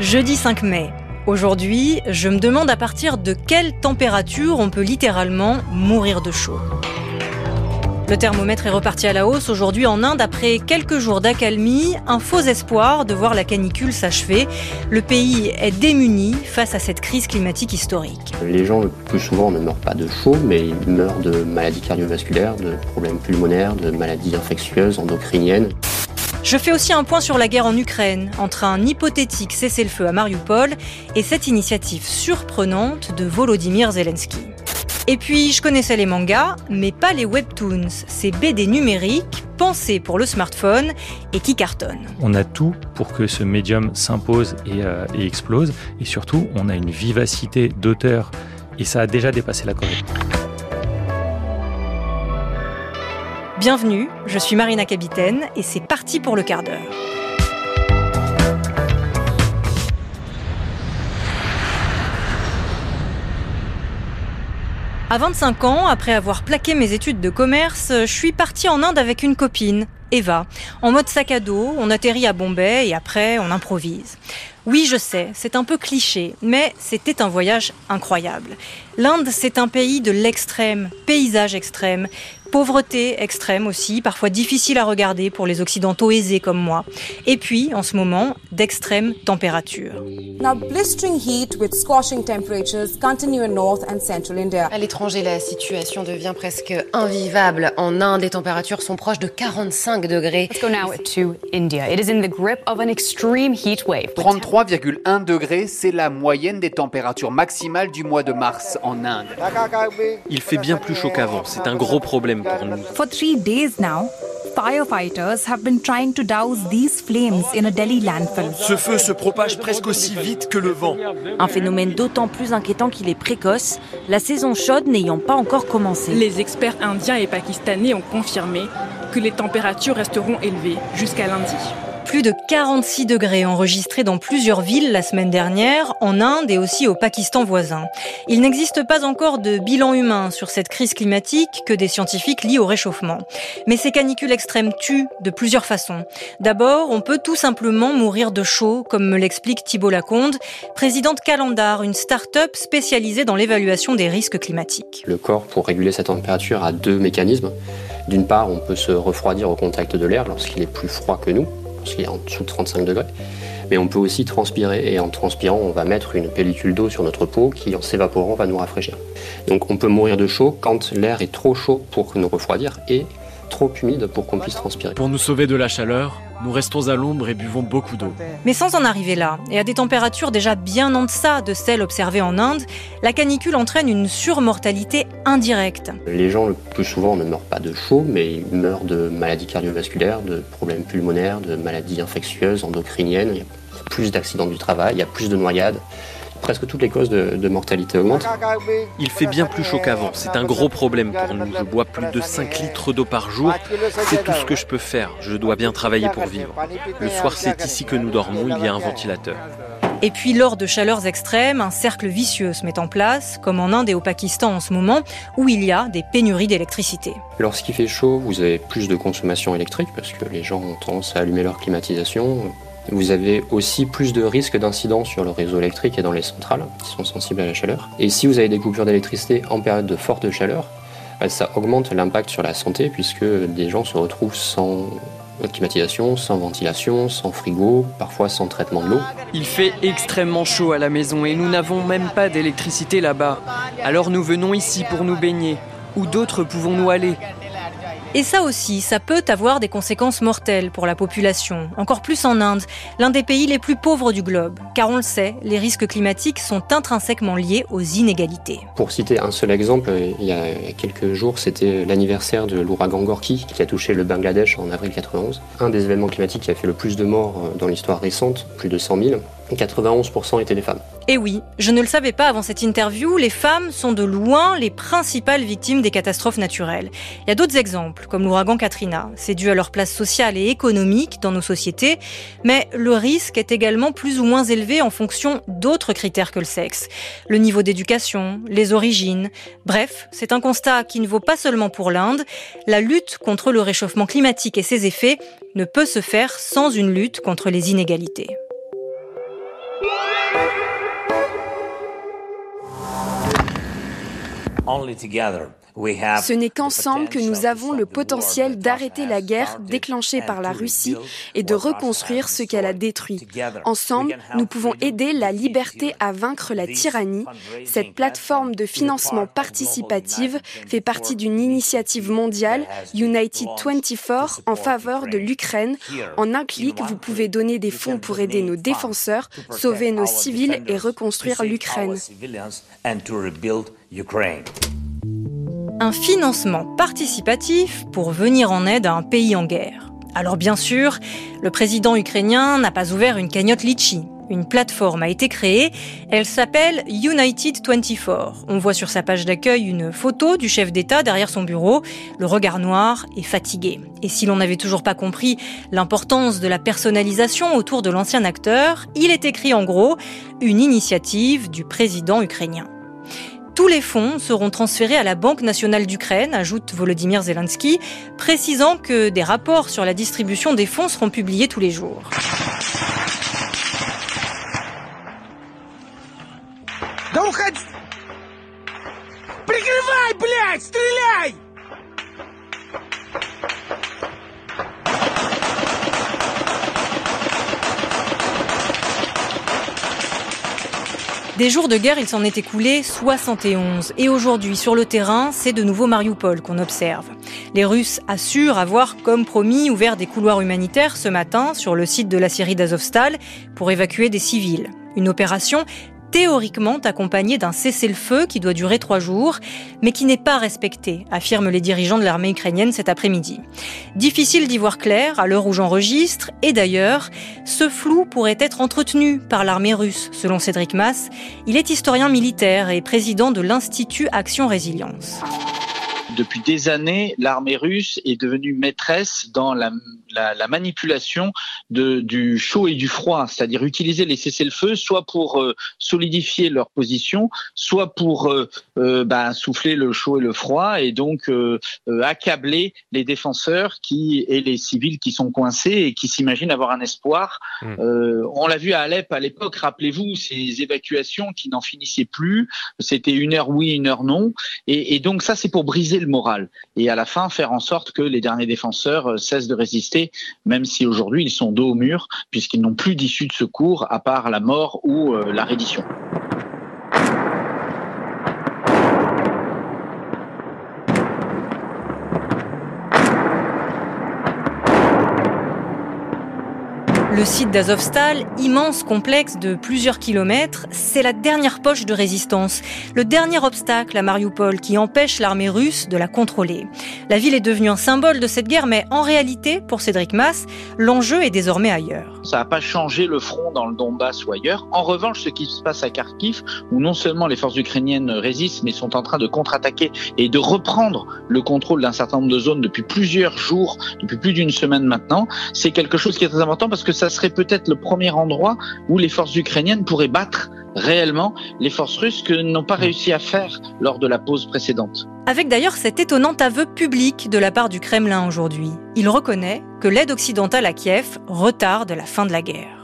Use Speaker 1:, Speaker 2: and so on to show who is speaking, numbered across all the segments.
Speaker 1: Jeudi 5 mai. Aujourd'hui, je me demande à partir de quelle température on peut littéralement mourir de chaud. Le thermomètre est reparti à la hausse aujourd'hui en Inde après quelques jours d'accalmie, un faux espoir de voir la canicule s'achever. Le pays est démuni face à cette crise climatique historique.
Speaker 2: Les gens le plus souvent ne meurent pas de chaud, mais ils meurent de maladies cardiovasculaires, de problèmes pulmonaires, de maladies infectieuses, endocriniennes.
Speaker 1: Je fais aussi un point sur la guerre en Ukraine, entre un hypothétique cessez-le-feu à Mariupol et cette initiative surprenante de Volodymyr Zelensky. Et puis, je connaissais les mangas, mais pas les webtoons, ces BD numériques pensés pour le smartphone et qui cartonnent.
Speaker 3: On a tout pour que ce médium s'impose et, euh, et explose, et surtout, on a une vivacité d'auteur, et ça a déjà dépassé la Corée.
Speaker 1: Bienvenue, je suis Marina Capitaine et c'est parti pour le quart d'heure. À 25 ans, après avoir plaqué mes études de commerce, je suis partie en Inde avec une copine, Eva. En mode sac à dos, on atterrit à Bombay et après on improvise. Oui, je sais, c'est un peu cliché, mais c'était un voyage incroyable. L'Inde, c'est un pays de l'extrême, paysage extrême, pauvreté extrême aussi, parfois difficile à regarder pour les occidentaux aisés comme moi. Et puis, en ce moment, d'extrêmes températures.
Speaker 4: Now, blistering heat with scorching temperatures continue in North and Central India.
Speaker 5: À l'étranger, la situation devient presque invivable. En Inde, les températures sont proches de 45 degrés.
Speaker 6: Let's go now to India. It is in the grip of an extreme heat wave.
Speaker 7: 33,1 degrés, c'est la moyenne des températures maximales du mois de mars en Inde.
Speaker 8: Il fait bien plus chaud qu'avant, c'est un gros problème pour nous.
Speaker 9: For three days now, firefighters have been trying to douse these flames in a Delhi landfill.
Speaker 10: Ce feu se propage presque aussi vite que le vent.
Speaker 11: Un phénomène d'autant plus inquiétant qu'il est précoce, la saison chaude n'ayant pas encore commencé.
Speaker 12: Les experts indiens et pakistanais ont confirmé que les températures resteront élevées jusqu'à lundi.
Speaker 1: Plus de 46 degrés enregistrés dans plusieurs villes la semaine dernière, en Inde et aussi au Pakistan voisin. Il n'existe pas encore de bilan humain sur cette crise climatique que des scientifiques lient au réchauffement. Mais ces canicules extrêmes tuent de plusieurs façons. D'abord, on peut tout simplement mourir de chaud, comme me l'explique Thibault Lacombe, président de Calendar, une start-up spécialisée dans l'évaluation des risques climatiques.
Speaker 2: Le corps, pour réguler sa température, a deux mécanismes. D'une part, on peut se refroidir au contact de l'air lorsqu'il est plus froid que nous parce qu'il est en dessous de 35 degrés. Mais on peut aussi transpirer et en transpirant, on va mettre une pellicule d'eau sur notre peau qui, en s'évaporant, va nous rafraîchir. Donc on peut mourir de chaud quand l'air est trop chaud pour nous refroidir et trop humide pour qu'on puisse transpirer.
Speaker 8: Pour nous sauver de la chaleur, nous restons à l'ombre et buvons beaucoup d'eau.
Speaker 1: Mais sans en arriver là, et à des températures déjà bien en deçà de celles observées en Inde, la canicule entraîne une surmortalité indirecte.
Speaker 2: Les gens le plus souvent ne meurent pas de chaud, mais ils meurent de maladies cardiovasculaires, de problèmes pulmonaires, de maladies infectieuses, endocriniennes. Il y a plus d'accidents du travail, il y a plus de noyades presque toutes les causes de, de, mortalité augmentent.
Speaker 8: Il fait bien plus chaud qu'avant, c'est un gros problème pour nous. Je bois plus de 5 litres d'eau par jour, c'est tout ce que je peux faire. Je dois bien travailler pour vivre. Le soir, c'est ici que nous dormons, il y a un ventilateur.
Speaker 1: Et puis lors de chaleurs extrêmes, un cercle vicieux se met en place, comme en Inde et au Pakistan en ce moment, où il y a des pénuries d'électricité.
Speaker 2: Lorsqu'il fait chaud, vous avez plus de consommation électrique parce que les gens ont tendance à allumer leur climatisation. Vous avez aussi plus de risques d'incidents sur le réseau électrique et dans les centrales qui sont sensibles à la chaleur. Et si vous avez des coupures d'électricité en période de forte chaleur, ça augmente l'impact sur la santé puisque des gens se retrouvent sans climatisation, sans ventilation, sans frigo, parfois sans traitement de l'eau.
Speaker 13: Il fait extrêmement chaud à la maison et nous n'avons même pas d'électricité là-bas. Alors nous venons ici pour nous baigner. Où d'autres pouvons-nous aller?
Speaker 1: Et ça aussi, ça peut avoir des conséquences mortelles pour la population, encore plus en Inde, l'un des pays les plus pauvres du globe. Car on le sait, les risques climatiques sont intrinsèquement liés aux inégalités.
Speaker 2: Pour citer un seul exemple, il y a quelques jours, c'était l'anniversaire de l'ouragan Gorky qui a touché le Bangladesh en avril 91. Un des événements climatiques qui a fait le plus de morts dans l'histoire récente, plus de 100 000. 91% étaient des femmes.
Speaker 1: Et oui, je ne le savais pas avant cette interview, les femmes sont de loin les principales victimes des catastrophes naturelles. Il y a d'autres exemples, comme l'ouragan Katrina. C'est dû à leur place sociale et économique dans nos sociétés, mais le risque est également plus ou moins élevé en fonction d'autres critères que le sexe. Le niveau d'éducation, les origines. Bref, c'est un constat qui ne vaut pas seulement pour l'Inde. La lutte contre le réchauffement climatique et ses effets ne peut se faire sans une lutte contre les inégalités.
Speaker 14: Only together Ce n'est qu'ensemble que nous avons le potentiel d'arrêter la guerre déclenchée par la Russie et de reconstruire ce qu'elle a détruit. Ensemble, nous pouvons aider la liberté à vaincre la tyrannie. Cette plateforme de financement participative fait partie d'une initiative mondiale, United 24, en faveur de l'Ukraine. En un clic, vous pouvez donner des fonds pour aider nos défenseurs, sauver nos civils et reconstruire l'Ukraine
Speaker 1: un financement participatif pour venir en aide à un pays en guerre. Alors bien sûr, le président ukrainien n'a pas ouvert une cagnotte Litchi. Une plateforme a été créée, elle s'appelle United 24. On voit sur sa page d'accueil une photo du chef d'État derrière son bureau, le regard noir et fatigué. Et si l'on n'avait toujours pas compris l'importance de la personnalisation autour de l'ancien acteur, il est écrit en gros une initiative du président ukrainien. Tous les fonds seront transférés à la Banque nationale d'Ukraine, ajoute Volodymyr Zelensky, précisant que des rapports sur la distribution des fonds seront publiés tous les jours. Des jours de guerre, il s'en est écoulé 71. Et aujourd'hui, sur le terrain, c'est de nouveau Mariupol qu'on observe. Les Russes assurent avoir, comme promis, ouvert des couloirs humanitaires ce matin sur le site de la Syrie d'Azovstal pour évacuer des civils. Une opération théoriquement accompagné d'un cessez-le-feu qui doit durer trois jours, mais qui n'est pas respecté, affirment les dirigeants de l'armée ukrainienne cet après-midi. Difficile d'y voir clair à l'heure où j'enregistre, et d'ailleurs, ce flou pourrait être entretenu par l'armée russe, selon Cédric Mass. Il est historien militaire et président de l'Institut Action Résilience.
Speaker 15: Depuis des années, l'armée russe est devenue maîtresse dans la la, manipulation de, du chaud et du froid, c'est-à-dire utiliser les cessez-le-feu soit pour euh, solidifier leur position, soit pour euh, euh, ben, souffler le chaud et le froid et donc accabler les défenseurs qui et les civils qui sont coincés et qui s'imaginent avoir un espoir. Mmh. on l'a vu à Alep à l'époque, rappelez-vous, ces évacuations qui n'en finissaient plus, c'était une heure oui, une heure non, et, et donc ça c'est pour briser le moral et à la fin faire en sorte que les derniers défenseurs cessent de résister même si aujourd'hui ils sont dos au mur, puisqu'ils n'ont plus d'issue de secours à part la mort ou euh, la reddition.
Speaker 1: Le site d'Azovstal, immense complexe de plusieurs kilomètres, c'est la dernière poche de résistance, le dernier obstacle à Mariupol qui empêche l'armée russe de la contrôler. La ville est devenue un symbole de cette guerre, mais en réalité, pour Cédric Mass, l'enjeu est désormais ailleurs.
Speaker 15: Ça n'a pas changé le front dans le Donbass ou ailleurs. En revanche, ce qui se passe à Kharkiv, où non seulement les forces ukrainiennes résistent, mais sont en train de contre-attaquer et de reprendre le contrôle d'un certain nombre de zones depuis plusieurs jours, depuis plus d'une semaine maintenant, c'est quelque chose qui est très important parce que ça serait peut-être le premier endroit où les forces ukrainiennes pourraient battre réellement les forces russes que n'ont pas réussi à faire lors de la pause précédente.
Speaker 1: Avec d'ailleurs cet étonnant aveu public de la part du Kremlin aujourd'hui. Il reconnaît que l'aide occidentale à Kiev retarde la fin de la guerre.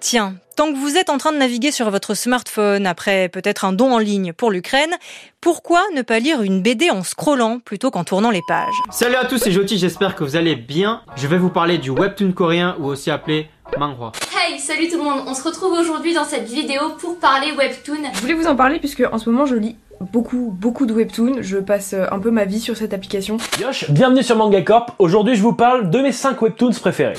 Speaker 1: Tiens, tant que vous êtes en train de naviguer sur votre smartphone après peut-être un don en ligne pour l'Ukraine, pourquoi ne pas lire une BD en scrollant plutôt qu'en tournant les pages?
Speaker 16: Salut à tous, c'est Joti, j'espère que vous allez bien. Je vais vous parler du webtoon coréen ou aussi appelé manhwa.
Speaker 17: Hey, salut tout le monde, on se retrouve aujourd'hui dans cette vidéo pour parler webtoon.
Speaker 18: Je voulais vous en parler puisque en ce moment je lis beaucoup beaucoup de webtoons, je passe un peu ma vie sur cette application.
Speaker 19: Yosh, bienvenue sur Manga Corp. Aujourd'hui, je vous parle de mes 5 webtoons préférés.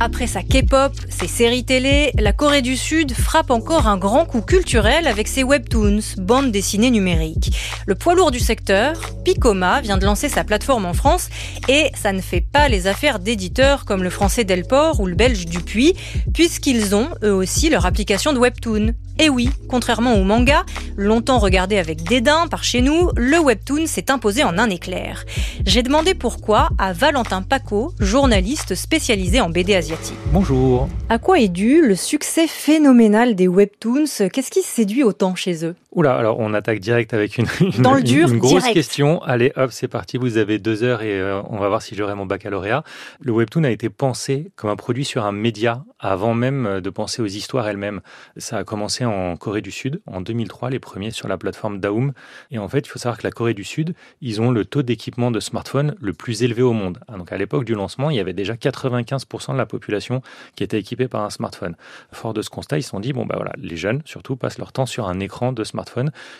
Speaker 1: Après sa K-pop, ses séries télé, la Corée du Sud frappe encore un grand coup culturel avec ses webtoons, bandes dessinées numériques. Le poids lourd du secteur, Picoma, vient de lancer sa plateforme en France et ça ne fait pas les affaires d'éditeurs comme le français Delport ou le belge Dupuis, puisqu'ils ont eux aussi leur application de webtoon. Et oui, contrairement au manga, longtemps regardé avec dédain par chez nous, le webtoon s'est imposé en un éclair. J'ai demandé pourquoi à Valentin Paco, journaliste spécialisé en BD asiatique.
Speaker 3: Bonjour.
Speaker 1: À quoi est dû le succès phénoménal des webtoons? Qu'est-ce qui séduit autant chez eux?
Speaker 3: Oula, alors on attaque direct avec une, une, grosse question. Allez, hop, c'est parti, vous avez deux heures et euh, on va voir si j'aurai mon baccalauréat. Le webtoon a été pensé comme un produit sur un média avant même euh, de penser aux histoires elles-mêmes. Ça a commencé en Corée du Sud en 2003, les premiers sur la plateforme Daum. Et en fait, il faut savoir que la Corée du Sud, ils ont le taux d'équipement de smartphone le plus élevé au monde. Ah, donc à l'époque du lancement, il y avait déjà 95% de la population qui était équipée par un smartphone. Fort de ce constat, ils se sont dit, bon bah voilà, les jeunes surtout passent leur temps sur un écran de smartphone.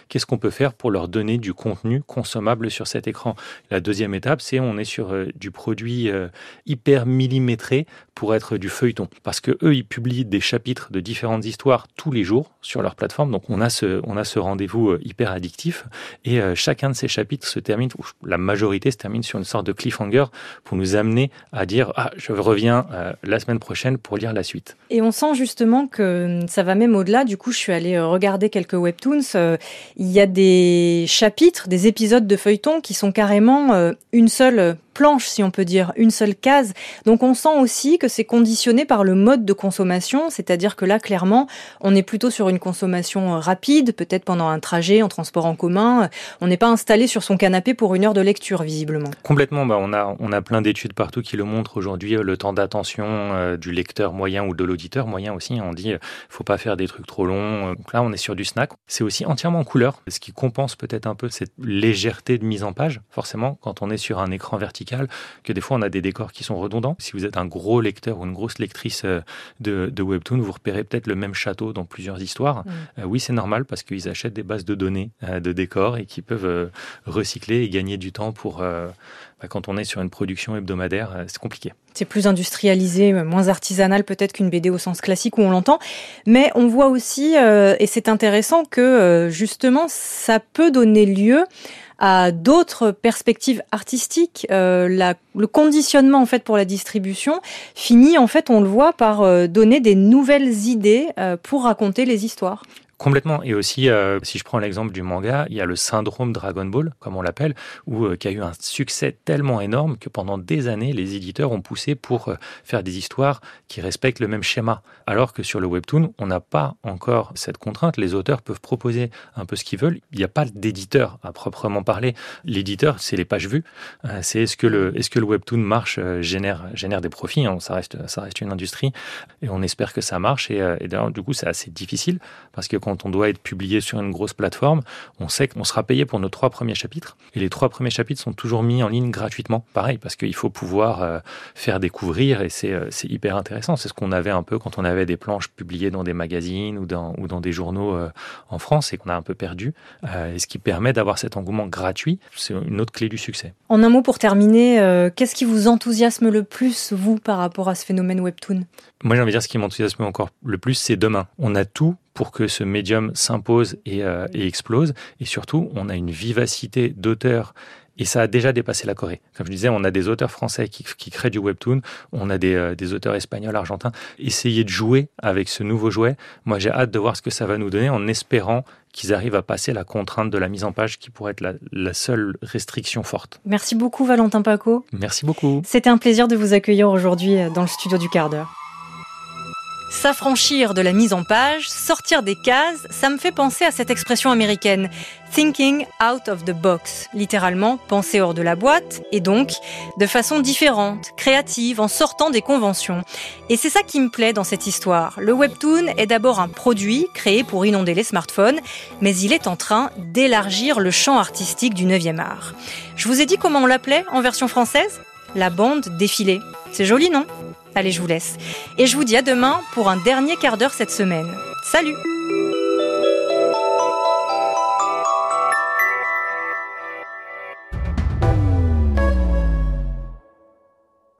Speaker 3: Qu'est-ce qu'on peut faire pour leur donner du contenu consommable sur cet écran? La deuxième étape, c'est on est sur euh, du produit euh, hyper millimétré pour être du feuilleton. Parce que eux, ils publient des chapitres de différentes histoires tous les jours sur leur plateforme. Donc on a ce, on a ce rendez-vous euh, hyper addictif. Et chacun de ces chapitres se termine, la majorité se termine sur une sorte de cliffhanger pour nous amener à dire Ah, je reviens la semaine prochaine pour lire la suite.
Speaker 1: Et on sent justement que ça va même au-delà. Du coup, je suis allée regarder quelques webtoons. Il y a des chapitres, des épisodes de feuilleton qui sont carrément une seule planche, si on peut dire, une seule case. Donc on sent aussi que c'est conditionné par le mode de consommation, c'est-à-dire que là, clairement, on est plutôt sur une consommation euh, rapide, peut-être pendant un trajet en transport en commun. On n'est pas installé sur son canapé pour une heure de lecture, visiblement.
Speaker 3: Complètement. Bah, on, a, on a plein d'études partout qui le montrent aujourd'hui, euh, le temps d'attention euh, du lecteur moyen ou de l'auditeur moyen aussi. On dit, faut pas faire des trucs trop longs. Donc là, on est sur du snack. C'est aussi entièrement en couleur, ce qui compense peut-être un peu cette légèreté de mise en page, forcément, quand on est sur un écran vertical que des fois on a des décors qui sont redondants. Si vous êtes un gros lecteur ou une grosse lectrice euh, de, Webtoon, vous repérez peut-être le même château dans plusieurs histoires. Mm. Euh, oui, c'est normal parce qu'ils achètent des bases de données euh, de décors et qui peuvent recycler et gagner du temps pour bah, quand on est sur une production hebdomadaire, c'est compliqué.
Speaker 1: C'est plus industrialisé, moins artisanal peut-être qu'une BD au sens classique où on l'entend. Mais on voit aussi, et c'est intéressant, que justement, ça peut donner lieu à d'autres perspectives artistiques. Euh, le conditionnement en fait pour la distribution finit en fait, on le voit, par euh, donner des nouvelles idées euh, pour raconter les histoires.
Speaker 3: Complètement. Et aussi, euh, si je prends l'exemple du manga, il y a le syndrome Dragon Ball, comme on l'appelle, où euh, qui a eu un succès tellement énorme que pendant des années, les éditeurs ont poussé pour euh, faire des histoires qui respectent le même schéma. Alors que sur le webtoon, on n'a pas encore cette contrainte. Les auteurs peuvent proposer un peu ce qu'ils veulent. Il n'y a pas d'éditeur à proprement parler. L'éditeur, c'est les pages vues. c'est est-ce que le est-ce que le webtoon marche, génère génère des profits. Hein. ça reste ça reste une industrie et on espère que ça marche. Et, d'ailleurs, du coup, c'est assez difficile parce que on doit être publié sur une grosse plateforme, on sait qu'on sera payé pour nos trois premiers chapitres. Et les trois premiers chapitres sont toujours mis en ligne gratuitement. Pareil, parce qu'il faut pouvoir euh, faire découvrir et euh, c'est hyper intéressant. C'est ce qu'on avait un peu quand on avait des planches publiées dans des magazines ou dans, ou dans des journaux euh, en France et qu'on a un peu perdu. et ce qui permet d'avoir cet engouement gratuit, c'est une autre clé du succès.
Speaker 1: En un mot pour terminer, qu'est-ce qui vous enthousiasme le plus, vous, par rapport à ce phénomène webtoon?
Speaker 3: Moi, j'ai envie de dire ce qui m'enthousiasme encore le plus, c'est demain. On a tout pour que ce médium s'impose euh, et, explose. Et surtout, on a une vivacité d'auteurs et ça a déjà dépassé la Corée. Comme je disais, on a des auteurs français qui, créent du webtoon, on a des, euh, des, auteurs espagnols, argentins. Essayez de jouer avec ce nouveau jouet. Moi, j'ai hâte de voir ce que ça va nous donner en espérant qu'ils arrivent à passer la contrainte de la mise en page qui pourrait être la, la seule restriction forte.
Speaker 1: Merci beaucoup, Valentin Paco.
Speaker 3: Merci beaucoup.
Speaker 1: C'était un plaisir de vous accueillir aujourd'hui euh, dans le studio du quart d'heure. S'affranchir de la mise en page, sortir des cases, ça me fait penser à cette expression américaine thinking out of the box, littéralement penser hors de la boîte et donc de façon différente, créative, en sortant des conventions. Et c'est ça qui me plaît dans cette histoire. Le webtoon est d'abord un produit créé pour inonder les smartphones, mais il est en train d'élargir le champ artistique du 9e art. Je vous ai dit comment on l'appelait en version française? La bande défilée. C'est joli, non? Allez, je vous laisse. Et je vous dis à demain pour un dernier quart d'heure cette semaine. Salut